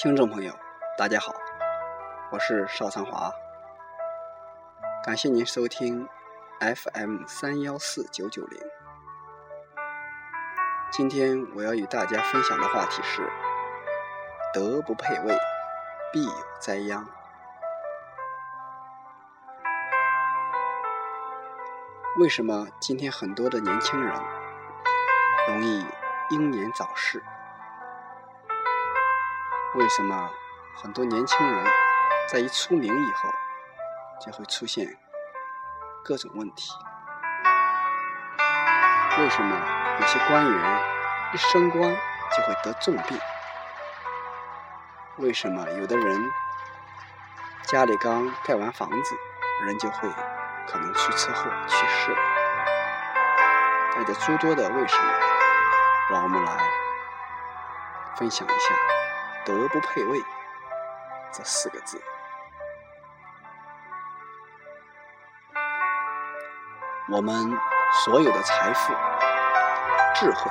听众朋友，大家好，我是邵长华，感谢您收听 FM 三幺四九九零。今天我要与大家分享的话题是：德不配位，必有灾殃。为什么今天很多的年轻人容易英年早逝？为什么很多年轻人在一出名以后就会出现各种问题？为什么有些官员一升官就会得重病？为什么有的人家里刚盖完房子，人就会可能出车祸去世？带着诸多的为什么，让我们来分享一下。德不配位这四个字，我们所有的财富、智慧，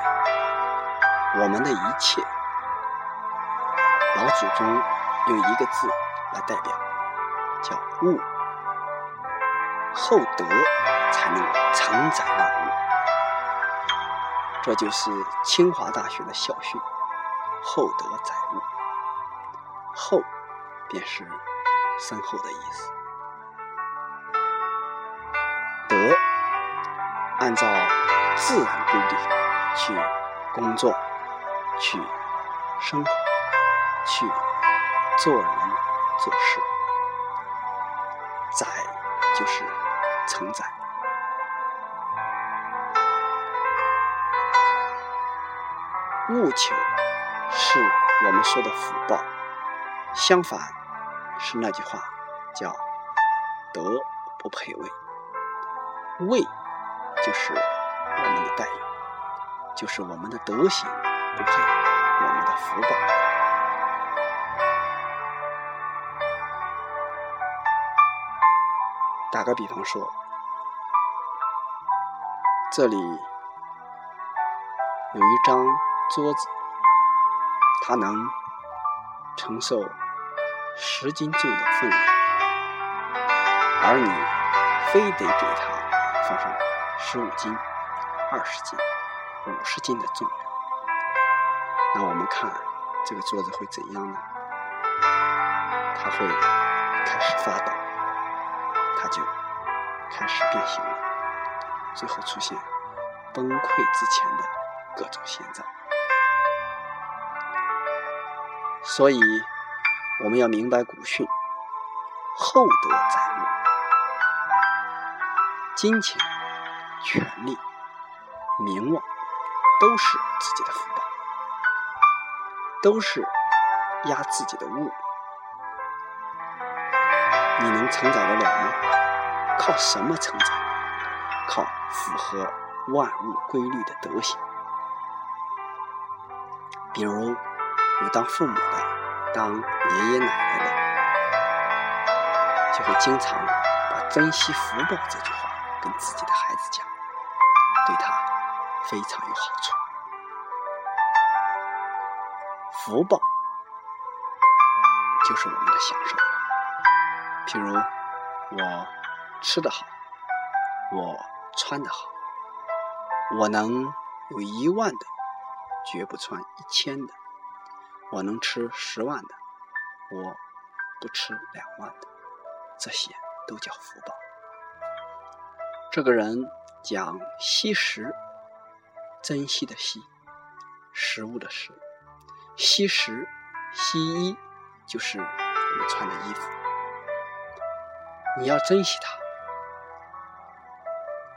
我们的一切，老祖宗用一个字来代表，叫物。厚德才能承载万物，这就是清华大学的校训：厚德载物。厚，便是深厚的意思。德，按照自然规律去工作、去生活、去做人做事。载，就是承载。物求，是我们说的福报。相反，是那句话，叫“德不配位”，位就是我们的待遇，就是我们的德行不配我们的福报。打个比方说，这里有一张桌子，它能承受。十斤重的分量，而你非得给他放上十五斤、二十斤、五十斤的重量，那我们看这个桌子会怎样呢？它会开始发抖，它就开始变形了，最后出现崩溃之前的各种现状。所以。我们要明白古训：厚德载物，金钱、权力、名望，都是自己的福报，都是压自己的物。你能承载得了吗？靠什么承载？靠符合万物规律的德行。比如有当父母的。当爷爷奶奶的，就会经常把“珍惜福报”这句话跟自己的孩子讲，对他非常有好处。福报就是我们的享受，譬如我吃得好，我穿得好，我能有一万的，绝不穿一千的。我能吃十万的，我不吃两万的，这些都叫福报。这个人讲惜食，珍惜的惜，食物的食，惜食惜衣，就是我们穿的衣服。你要珍惜它，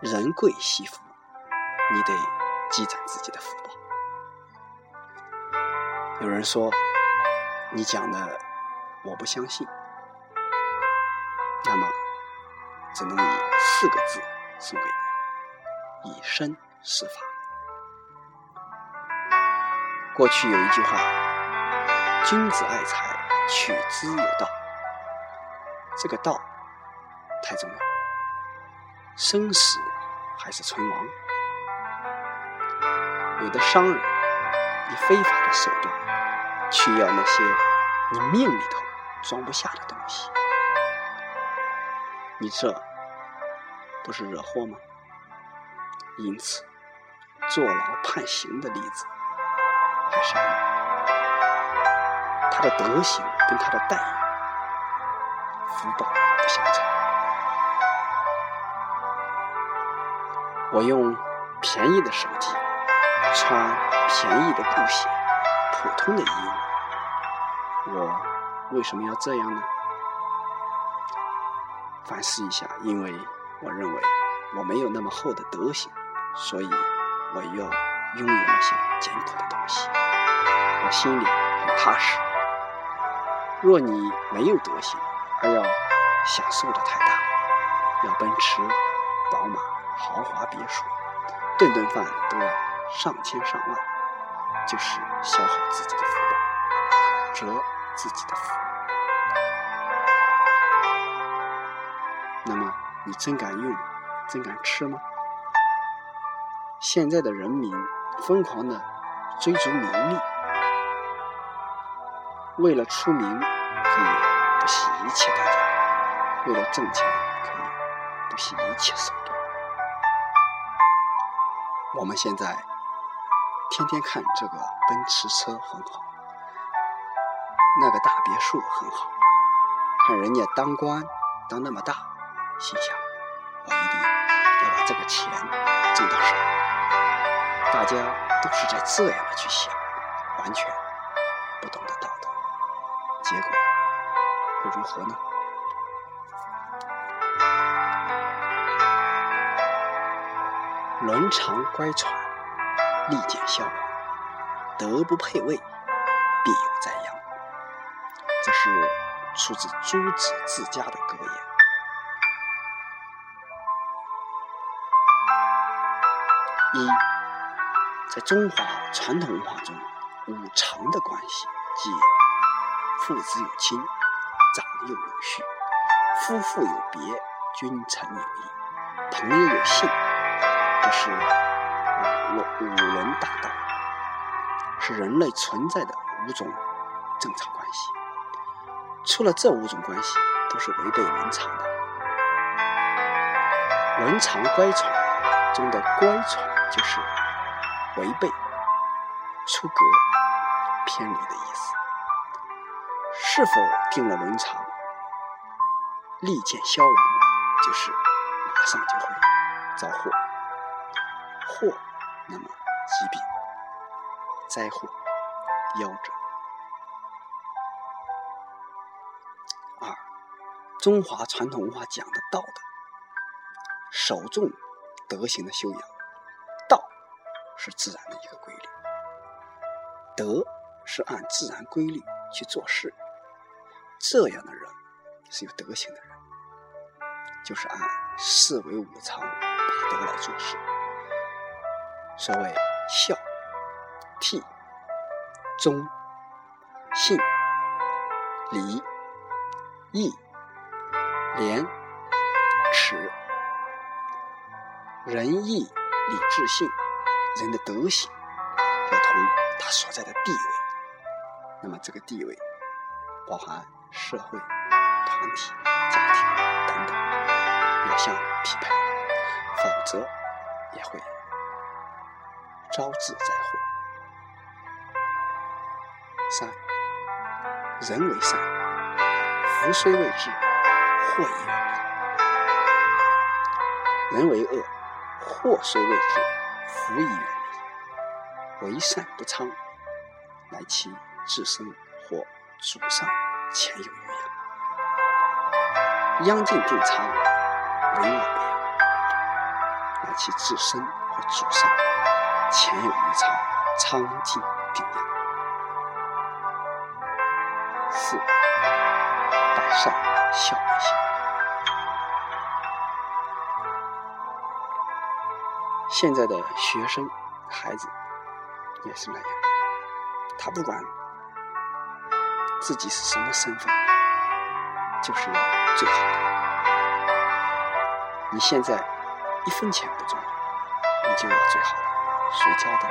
人贵惜福，你得积攒自己的福报。有人说你讲的我不相信，那么只能以四个字送给你：以身试法。过去有一句话：“君子爱财，取之有道。”这个道太重要，生死还是存亡。有的商人以非法的手段。去要那些你命里头装不下的东西。你这不是惹祸吗？因此，坐牢判刑的例子还少吗？他的德行跟他的待遇，福报不相称。我用便宜的手机，穿便宜的布鞋，普通的衣物，我为什么要这样呢？反思一下，因为我认为我没有那么厚的德行，所以我要拥有那些简朴的东西，我心里很踏实。若你没有德行，而要享受的太大，要奔驰、宝马、豪华别墅，顿顿饭都要上千上万，就是消耗自己的福报，折自己的福。那么，你真敢用，真敢吃吗？现在的人民疯狂的追逐名利。为了出名，可以不惜一切代价；为了挣钱，可以不惜一切手段。我们现在天天看这个奔驰车很好，那个大别墅很好，看人家当官当那么大，心想我一定要把这个钱挣到手。大家都是在这样的去想，完全不懂得道德。结果会如何呢？伦常乖舛，利俭孝往，德不配位，必有灾殃。这是出自朱子治家的格言。一，在中华传统文化中，五常的关系即。父子有亲，长幼有序；夫妇有别，君臣有义；朋友有信，这是五五伦大道，是人类存在的五种正常关系。除了这五种关系，都是违背伦常的。伦常乖舛中的乖舛，就是违背、出格、偏离的意思。是否定了伦常，利剑消亡，就是马上就会遭祸，祸那么疾病、灾祸、夭折。二，中华传统文化讲的道德，首重德行的修养，道是自然的一个规律，德是按自然规律去做事。这样的人是有德行的人，就是按四维五常八德来做事。所谓孝、悌、忠、信、礼、义、廉、耻、仁义礼智信，人的德行要同他所在的地位，那么这个地位包含。社会、团体、家庭等等，要相匹配，否则也会招致灾祸。三，人为善，福虽未至，祸已远离；人为恶，祸虽未至，福已远离。为善不昌，乃其自身或祖上。前有余殃，殃尽定仓，为恶不扬，乃其自身或祖上前有余仓，仓尽定殃。四，百善孝为先。现在的学生孩子也是那样，他不管。自己是什么身份，就是要最好的。你现在一分钱不赚，你就要最好的。谁教的？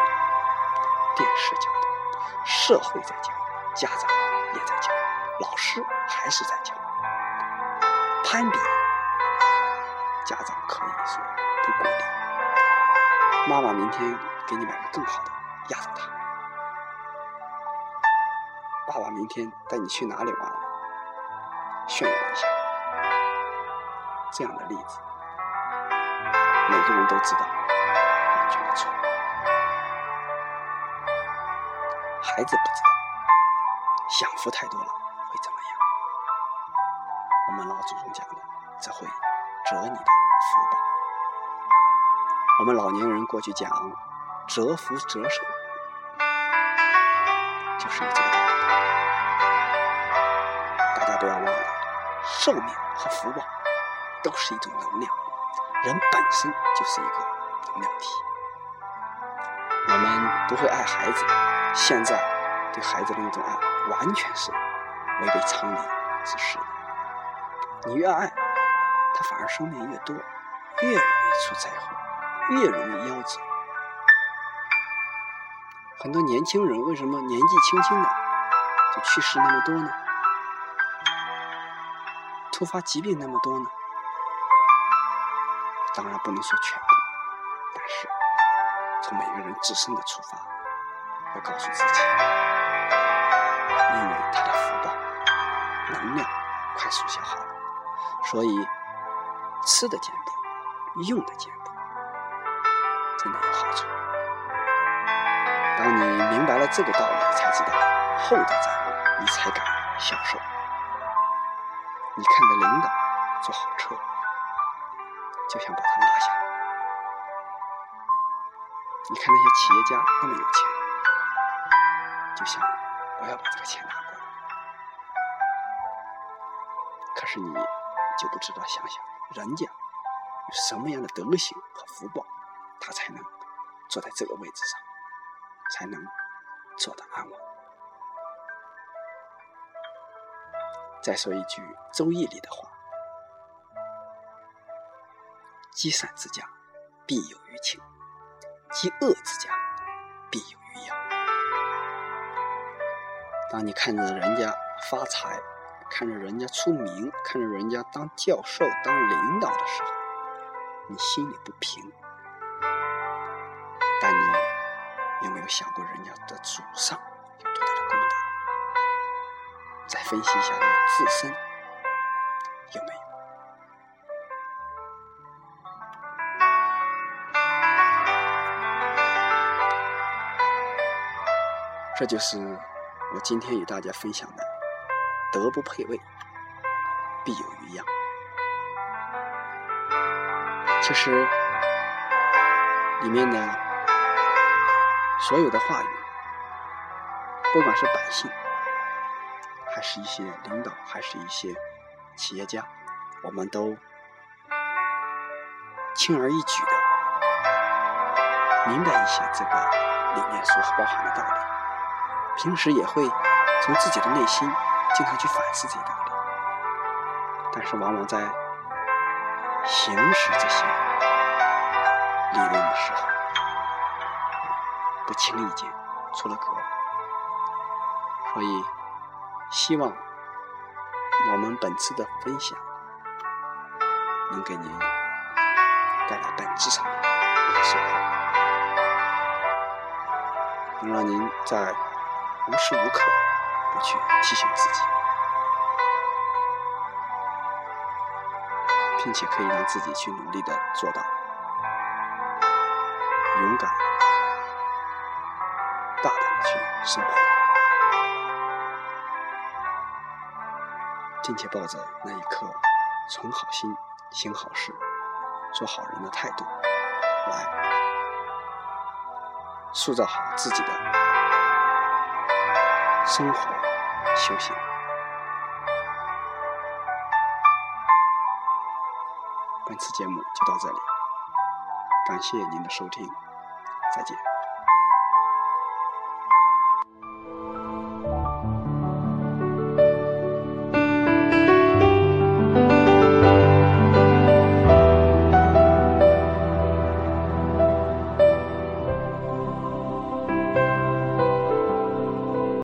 电视教的，社会在教，家长也在教。老师还是在教。攀比，家长可以说不鼓励。妈妈明天给你买个更好的，压着他。爸爸明天带你去哪里玩，炫耀一下。这样的例子，每个人都知道，完全的错。孩子不知道，享福太多了会怎么样？我们老祖宗讲的，这会折你的福报。我们老年人过去讲折福折寿，就是这个道理。大家不要忘了，寿命和福报都是一种能量，人本身就是一个能量体。我们不会爱孩子，现在对孩子的那种爱，完全是违背常理之事。你越爱，他反而生命越多，越容易出灾祸，越容易夭折。很多年轻人为什么年纪轻轻的就去世那么多呢？突发疾病那么多呢？当然不能说全部，但是从每个人自身的出发，要告诉自己，因为他的福报能量快速消耗了。所以，吃的减补，用的减补，真的有好处。当你明白了这个道理，才知道厚德载物，你才敢享受。你看的领导坐好车，就想把他拉下；你看那些企业家那么有钱，就想我要把这个钱拿过来。可是你。就不知道想想，人家有什么样的德行和福报，他才能坐在这个位置上，才能坐得安稳。再说一句《周易》里的话：“积善之家，必有余庆；积恶之家，必有余。”当你看着人家发财，看着人家出名，看着人家当教授、当领导的时候，你心里不平。但你有没有想过人家的祖上有多大的功德？再分析一下你自身有没有？这就是我今天与大家分享的。德不配位，必有余殃。其实里面的所有的话语，不管是百姓，还是一些领导，还是一些企业家，我们都轻而易举的明白一些这个里面所包含的道理。平时也会从自己的内心。经常去反思这些道理，但是往往在行使这些理论的时候，不轻易间出了格。所以，希望我们本次的分享能给您带来本质上的一个收获，能让您在无时无刻。不去提醒自己，并且可以让自己去努力的做到勇敢、大胆的去生活，并且抱着那一颗存好心、行好事、做好人的态度，来塑造好自己的生活。修行。本次节目就到这里，感谢您的收听，再见。